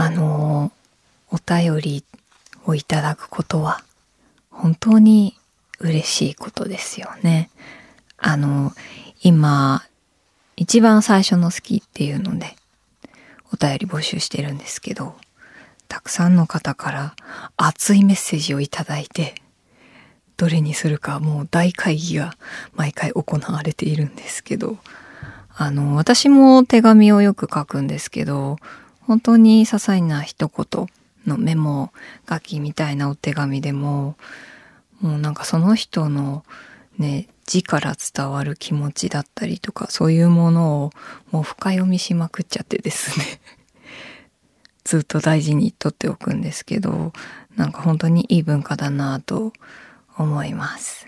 あのお便りをいただくことは本当に嬉しいことですよね。あの今一番最初の好きっていうのでお便り募集してるんですけどたくさんの方から熱いメッセージをいただいてどれにするかもう大会議が毎回行われているんですけどあの私も手紙をよく書くんですけど本当に些細な一言のメモ書きみたいなお手紙でももうなんかその人のね字から伝わる気持ちだったりとかそういうものをもう深読みしまくっちゃってですね。ずっと大事にとっておくんですけどなんか本当にいい文化だなと思います。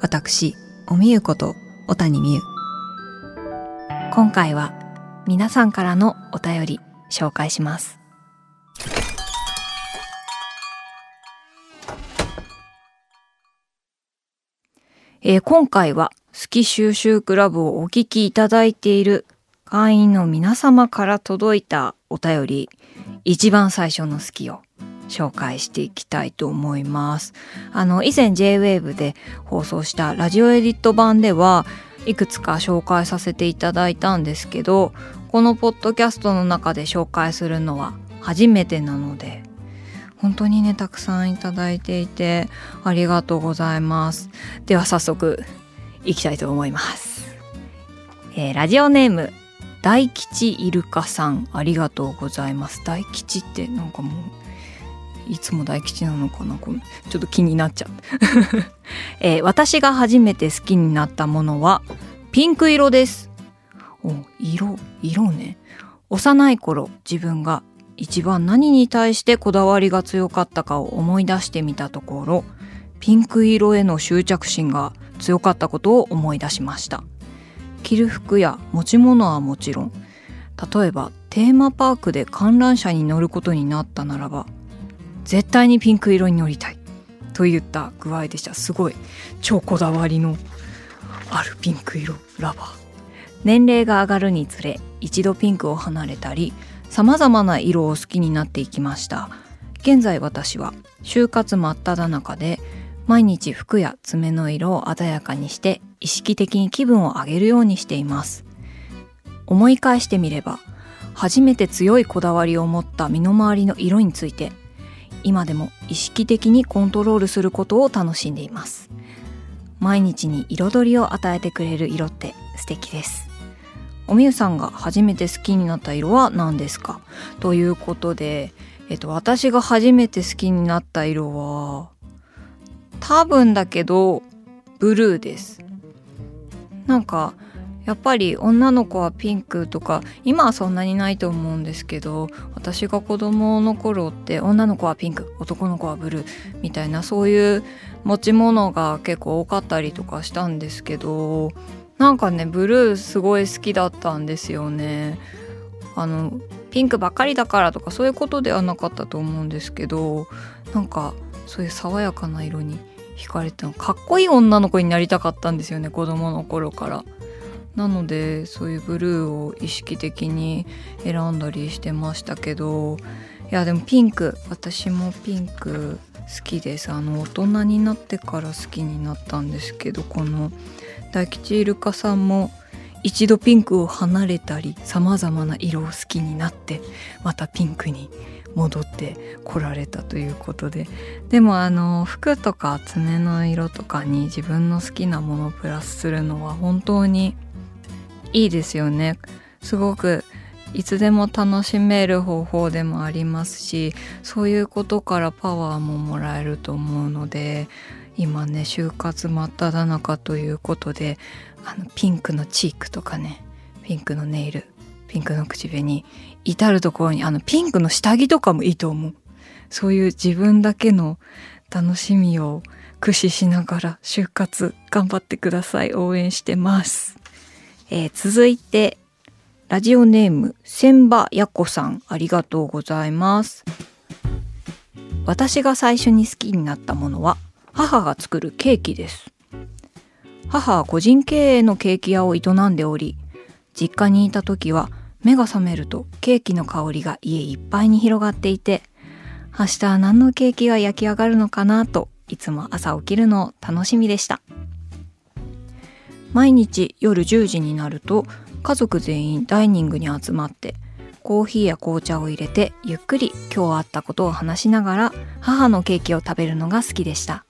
私おみゆこと小谷美優今回は皆さんからのお便り紹介します。えー、今回は好き収集クラブをお聞きいただいている会員の皆様から届いたお便り。一番最初の好きを紹介していきたいと思います。あの以前 JWAVE で放送したラジオエディット版ではいくつか紹介させていただいたんですけどこのポッドキャストの中で紹介するのは初めてなので本当にねたくさんいただいていてありがとうございます。では早速いきたいと思います、えー、ラジオネーム大吉イルカさんありがとうございます。大吉ってなんかもういつも大吉なのかな？このちょっと気になっちゃう、えー、私が初めて好きになったものはピンク色です。お色色ね。幼い頃自分が一番何に対してこだわりが強かったかを思い出してみたところピンク色への執着心が強かったことを思い出しました。着る服や持ち物はもちろん例えばテーマパークで観覧車に乗ることになったならば絶対にピンク色に乗りたいといった具合でした。すごい超こだわりのあるピンク色ラバー。年齢が上がるにつれ一度ピンクを離れたり様々な色を好きになっていきました。現在私は就活真っ只中で毎日服や爪の色を鮮やかにして意識的に気分を上げるようにしています。思い返してみれば初めて強いこだわりを持った身の回りの色について今でも意識的にコントロールすることを楽しんでいます。毎日に彩りを与えてくれる色って素敵です。おみゆさんが初めて好きになった色は何ですか？ということで、えっと、私が初めて好きになった色は多分だけどブルーです。なんかやっぱり女の子はピンクとか今はそんなにないと思うんですけど私が子供の頃って女の子はピンク男の子はブルーみたいなそういう持ち物が結構多かったりとかしたんですけどなんかねブルーすごい好きだったんですよね。あのピンクばっかりだからとかそういうことではなかったと思うんですけどなんかそういう爽やかな色に惹かれたのかっこいい女の子になりたかったんですよね子供の頃から。なのでそういうブルーを意識的に選んだりしてましたけどいやでもピンク私もピンク好きです。あの大人になってから好きになったんですけどこの大吉イルカさんも一度ピンクを離れたりさまざまな色を好きになってまたピンクに戻ってこられたということで。でもあの服とか爪の色とかに自分の好きなものをプラスするのは本当にいいですよね。すごくいつでも楽しめる方法でもありますしそういうことからパワーももらえると思うので今ね就活真っ只中ということであのピンクのチークとかねピンクのネイルピンクの口紅至る所にあのピンクの下着とかもいいと思う。そういう自分だけの楽しみを駆使しながら就活頑張ってください。応援してます、えー、続いてラジオネーム千葉やこさんありがとうございます。私が最初に好きになったものは母が作るケーキです。母は個人経営のケーキ屋を営んでおり実家にいた時は目が覚めるとケーキの香りが家いっぱいに広がっていて明日は何のケーキが焼き上がるのかなといつも朝起きるの楽しみでした。毎日夜10時になると家族全員ダイニングに集まってコーヒーや紅茶を入れてゆっくり今日あったことを話しながら母のケーキを食べるのが好きでした。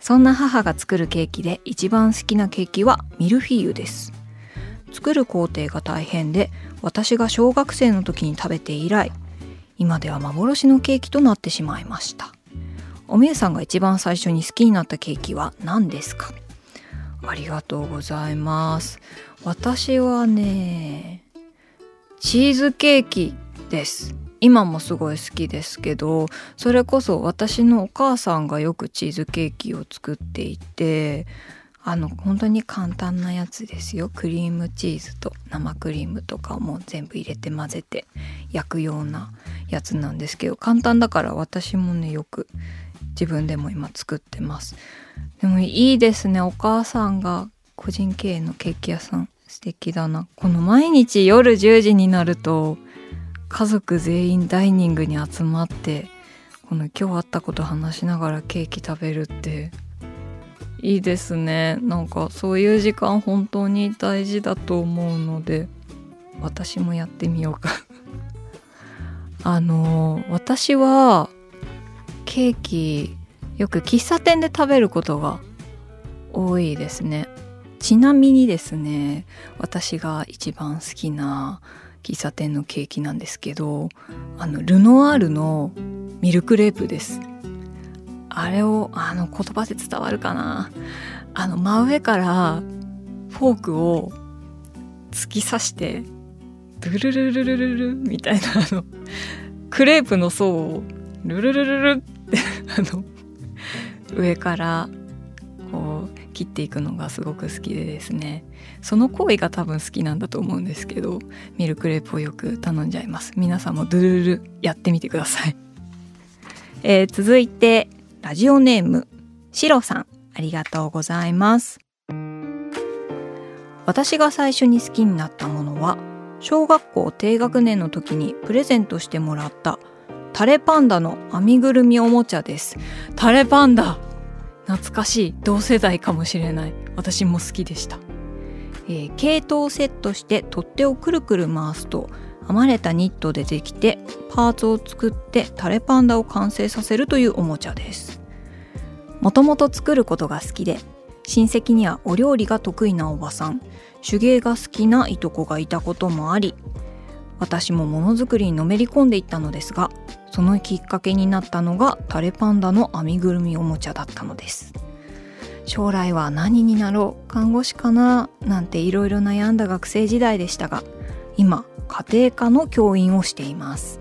そんな母が作るケーキで一番好きなケーキはミルフィーユです。作る工程が大変で私が小学生の時に食べて以来今では幻のケーキとなってしまいました。おみゆさんが一番最初に好きになったケーキは何ですか？ありがとうございます。私はねチーズケーキです。今もすごい好きですけどそれこそ私のお母さんがよくチーズケーキを作っていてあの本当に簡単なやつですよ。クリームチーズと生クリームとかも全部入れて混ぜて焼くようなやつなんですけど簡単だから私もねよく自分でも今作ってます。でもいいですね。お母さんが個人経営のケーキ屋さん素敵だな。この毎日夜10時になると家族全員ダイニングに集まってこの今日あったこと話しながらケーキ食べるっていいですね。なんかそういう時間本当に大事だと思うので私もやってみようか。あの私はケーキよく喫茶店で食べることが多いですね。ちなみにですね私が一番好きな喫茶店のケーキなんですけどあのルノワールのミルクレープです。あれをあの言葉で伝わるかな。あの真上からフォークを突き刺してルルルルルルルみたいなあのクレープの層をルルルルルっ あの上からこう切っていくのがすごく好きでですね。その行為が多分好きなんだと思うんですけどミルクレープをよく頼んじゃいます。皆さんもドゥルルルやってみてください、えー、続いてラジオネームシロさん。ありがとうございます。私が最初に好きになったものは小学校低学年の時にプレゼントしてもらったタレパンダの編みぐるみおもちゃです。タレパンダ懐かしい。同世代かもしれない。私も好きでした、えー、系統をセットして取っ手をくるくる回すと編まれたニットでできてパーツを作ってタレパンダを完成させるというおもちゃです。もともと作ることが好きで親戚にはお料理が得意なおばさん。手芸が好きないとこがいたこともあり私もものづくりにのめり込んでいったのですがそのきっかけになったのがタレパンダの編みぐるみおもちゃだったのです。将来は何になろう看護師かななんていろいろ悩んだ学生時代でしたが今家庭科の教員をしています。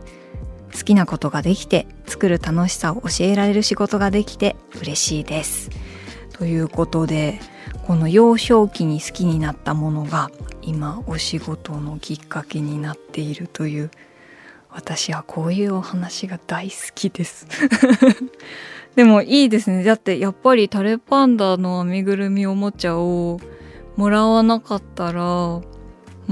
好きなことができて作る楽しさを教えられる仕事ができて嬉しいです。ということでこの幼少期に好きになったものが今お仕事のきっかけになっているという私はこういうお話が大好きです。でもいいですね。だってやっぱりタレパンダの編みぐるみおもちゃをもらわなかったらも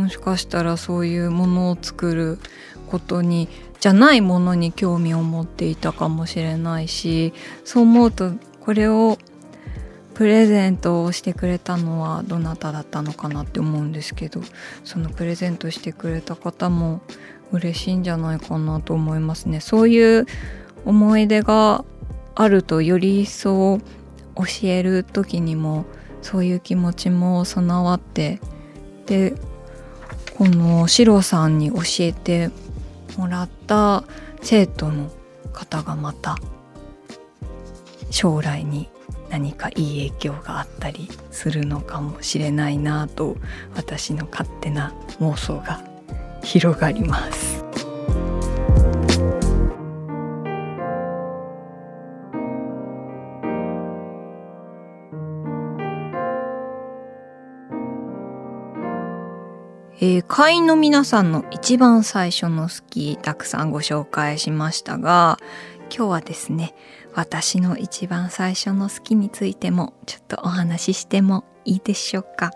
しかしたらそういうものを作ることにじゃないものに興味を持っていたかもしれないしそう思うとこれをプレゼントをしてくれたのはどなただったのかなって思うんですけどそのプレゼントしてくれた方も嬉しいんじゃないかなと思いますね。そういう思い出があるとより一層教える時にもそういう気持ちも備わってでこのシロさんに教えてもらった生徒の方がまた将来に何かいい影響があったりするのかもしれないなと私の勝手な妄想が広がります。えー、会員の皆さんの一番最初の好きたくさんご紹介しましたが今日はですね私の一番最初の好きについてもちょっとお話ししてもいいでしょうか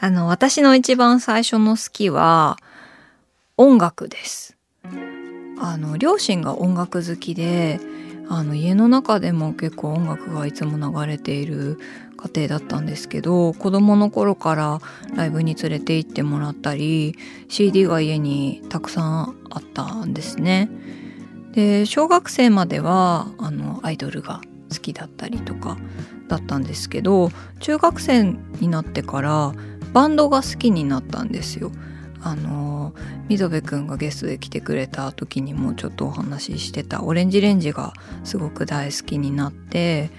あの私の一番最初の好きは音楽ですあの両親が音楽好きであの家の中でも結構音楽がいつも流れている家庭だったんですけど子供の頃からライブに連れて行ってもらったり CD が家にたくさんあったんですね。で小学生まではあのアイドルが好きだったりとかだったんですけど中学生になってからバンドが好きになったんですよ。あの溝部くんがゲストで来てくれた時にもちょっとお話ししてたオレンジレンジがすごく大好きになって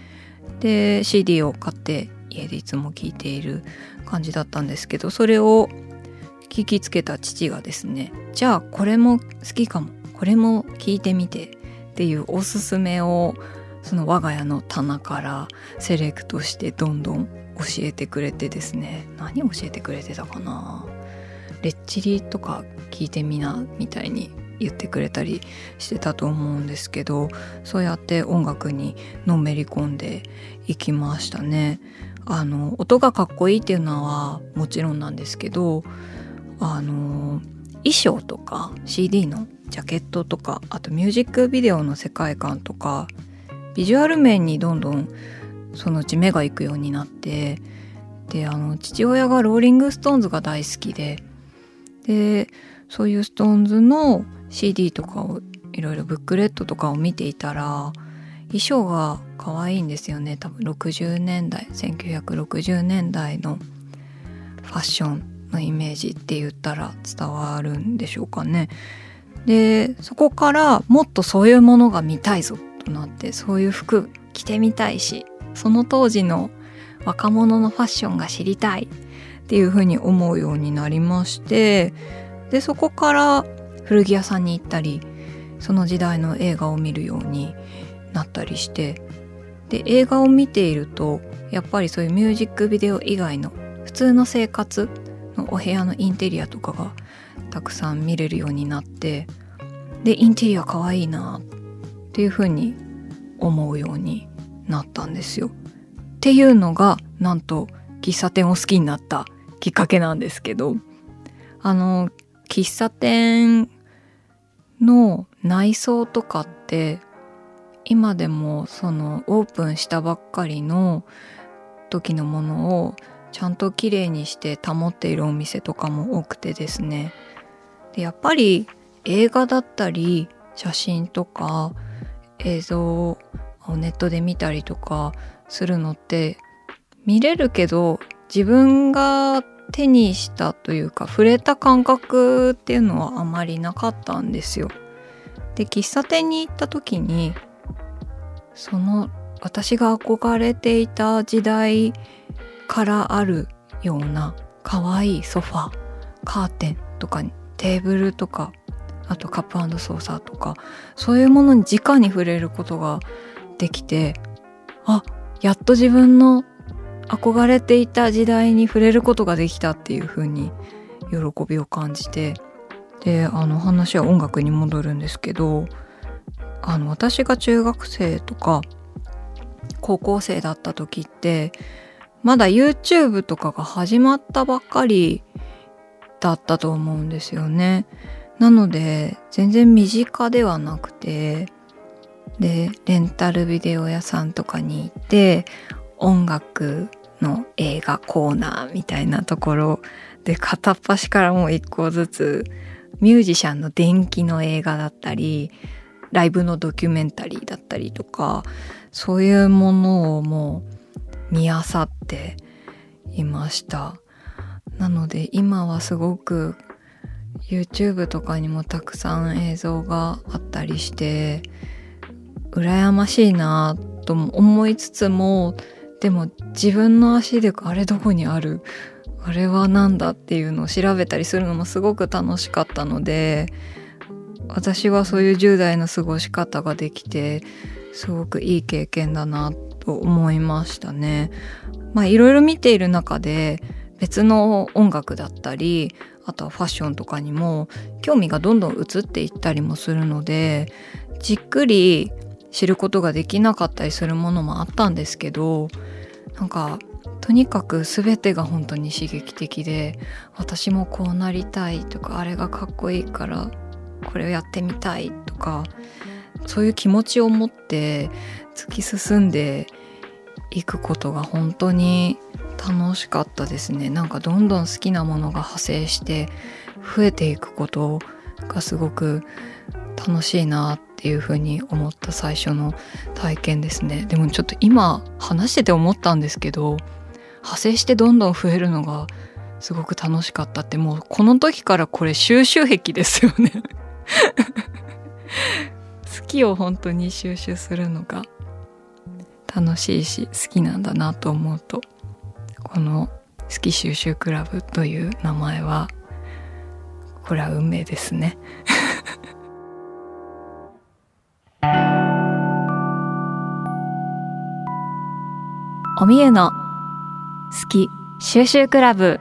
で CD を買って家でいつも聴いている感じだったんですけどそれを聞きつけた父がですねじゃあこれも好きかもこれも聞いてみてっていうおすすめをその我が家の棚からセレクトしてどんどん教えてくれてですね何教えてくれてたかな？レッチリとか聞いてみなみたいに言ってくれたりしてたと思うんですけどそうやって音楽にのめり込んでいきましたね。あの音がかっこいいっていうのはもちろんなんですけどあの衣装とか CD のジャケットとかあとミュージックビデオの世界観とかビジュアル面にどんどんそのうち目が行くようになってであの父親がローリング・ストーンズが大好きででそういうストーンズの CD とかをいろいろブックレットとかを見ていたら衣装が可愛いんですよね多分60年代1960年代のファッションのイメージって言ったら伝わるんでしょうかね。でそこからもっとそういうものが見たいぞとなってそういう服着てみたいしその当時の若者のファッションが知りたいっていうふうに思うようになりましてでそこから古着屋さんに行ったりその時代の映画を見るようになったりしてで映画を見ているとやっぱりそういうミュージックビデオ以外の普通の生活のお部屋のインテリアとかがたくさん見れるようになってでインテリアかわいいなっていうふうに思うようになったんですよ。っていうのがなんと喫茶店を好きになったきっかけなんですけどあの喫茶店の内装とかって今でもそのオープンしたばっかりの時のものをちゃんときれいにして保っているお店とかも多くてですねやっぱり映画だったり写真とか映像をネットで見たりとかするのって見れるけど自分が手にしたというか触れた感覚っていうのはあまりなかったんですよ。で喫茶店に行った時にその私が憧れていた時代からあるような可愛いソファカーテンとかテーブルとかあとカップソーサーとかそういうものに直に触れることができてあやっと自分の憧れていた時代に触れることができたっていう風に喜びを感じてであの話は音楽に戻るんですけどあの私が中学生とか高校生だった時ってまだ YouTube とかが始まったばっかりだったと思うんですよね。なので全然身近ではなくてでレンタルビデオ屋さんとかに行って音楽の映画コーナーみたいなところで片っ端からもう一個ずつミュージシャンの電気の映画だったりライブのドキュメンタリーだったりとかそういうものをもう見あさっていましたなので今はすごく YouTube とかにもたくさん映像があったりして羨ましいなとも思いつつもでも自分の足であれどこにあるあれは何だっていうのを調べたりするのもすごく楽しかったので私はそういう10代の過ごし方ができてすごくいい経験だなと思いましたね。まあいろいろ見ている中で別の音楽だったりあとはファッションとかにも興味がどんどん移っていったりもするのでじっくり知ることができなかったりするものもあったんですけどなんかとにかく全てが本当に刺激的で私もこうなりたいとかあれがかっこいいからこれをやってみたいとかそういう気持ちを持って突き進んでいくことが本当に楽しかったですね。なんかどんどん好きなものが派生して増えていくことがすごく楽しいなっていうふうに思った最初の体験ですね。でもちょっと今話してて思ったんですけど派生してどんどん増えるのがすごく楽しかったってもうこの時からこれ収集癖ですよね。好きを本当に収集するのが楽しいし好きなんだなと思うと。この「好き収集クラブ」という名前はこれは運命ですね。おみゆの好き収集クラブ。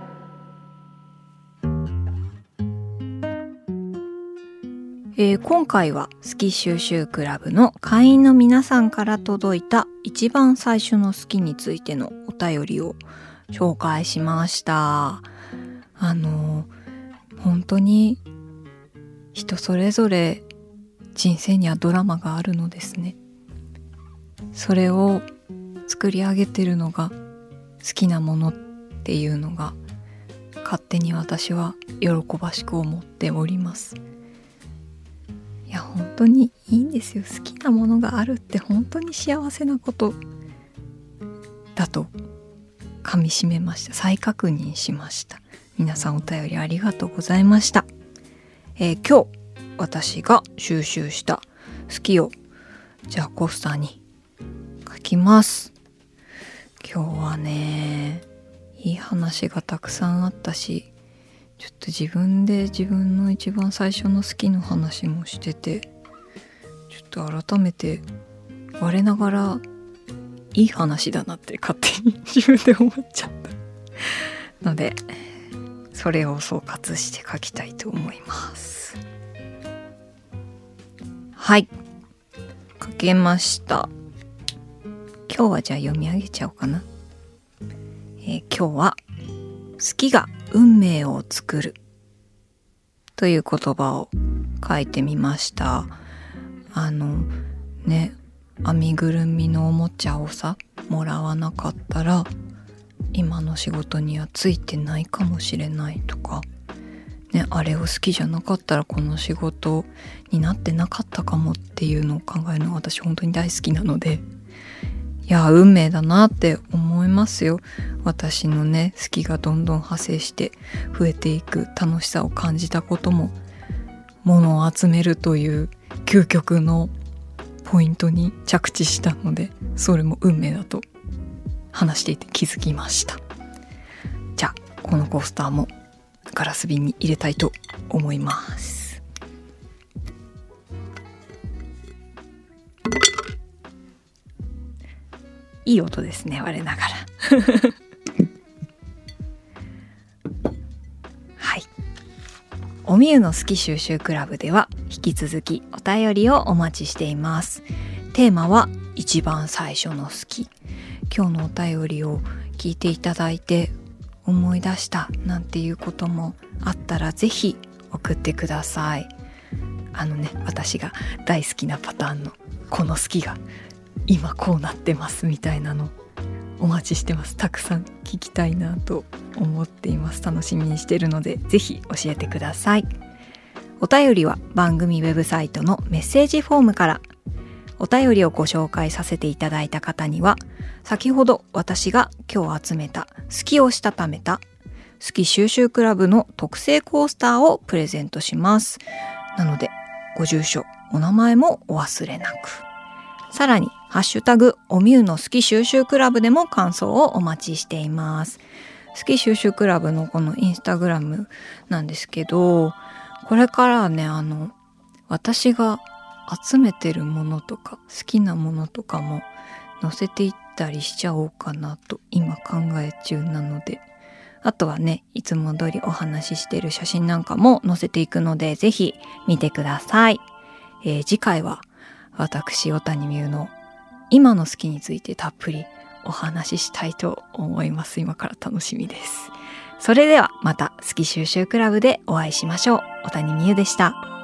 えー、今回は好き収集クラブの会員の皆さんから届いた一番最初の好きについてのお便りを紹介しました。あの、本当に人それぞれ人生にはドラマがあるのですね。それを作り上げてるのが好きなものっていうのが勝手に私は喜ばしく思っております。いや本当にいいんですよ好きなものがあるって本当に幸せなことだと噛みしめました。再確認しました。皆さんお便りありがとうございました、えー、今日私が収集した好きをじゃあコースターに書きます。今日はねいい話がたくさんあったしちょっと自分で自分の一番最初の好きの話もしててちょっと改めて我ながらいい話だなって勝手に自分で思っちゃった。のでそれを総括して書きたいと思います。はい。書けました。今日はじゃあ読み上げちゃおうかな、えー、今日は好きが運命を作る。という言葉を書いてみました。あのね編みぐるみのおもちゃをさもらわなかったら今の仕事にはついてないかもしれないとか。ねあれを好きじゃなかったらこの仕事になってなかったかもっていうのを考えるのが私本当に大好きなので。いや運命だなって思いますよ。私のね好きがどんどん派生して増えていく楽しさを感じたことも物を集めるという究極のポイントに着地したのでそれも運命だと話していて気づきました。じゃあこのコースターもガラス瓶に入れたいと思います。いい音ですね我ながら。はい。おみゆの好き収集クラブではき続きお便りをお待ちしています。テーマは一番最初の好き。今日のお便りを聞いていただいて思い出したなんていうこともあったらぜひ送ってください。あのね私が大好きなパターンのこの好きが今こうなってますみたいなのお待ちしてます。たくさん聞きたいなと思っています。楽しみにしてるのでぜひ教えてください。お便りは番組ウェブサイトのメッセージフォームから。お便りをご紹介させていただいた方には先ほど私が今日集めた好きをしたためた好き収集クラブの特製コースターをプレゼントします。なのでご住所お名前もお忘れなく。さらに、ハッシュタグ、おみゆの好き収集クラブでも感想をお待ちしています。好き収集クラブのこのインスタグラムなんですけど、これからはね、あの、私が集めてるものとか、好きなものとかも載せていったりしちゃおうかなと今考え中なので、あとはね、いつも通りお話ししてる写真なんかも載せていくので、ぜひ見てください。えー次回は私、小谷美優の今の好きについてたっぷりお話ししたいと思います。今から楽しみです。それではまた好き収集クラブでお会いしましょう。小谷美優でした。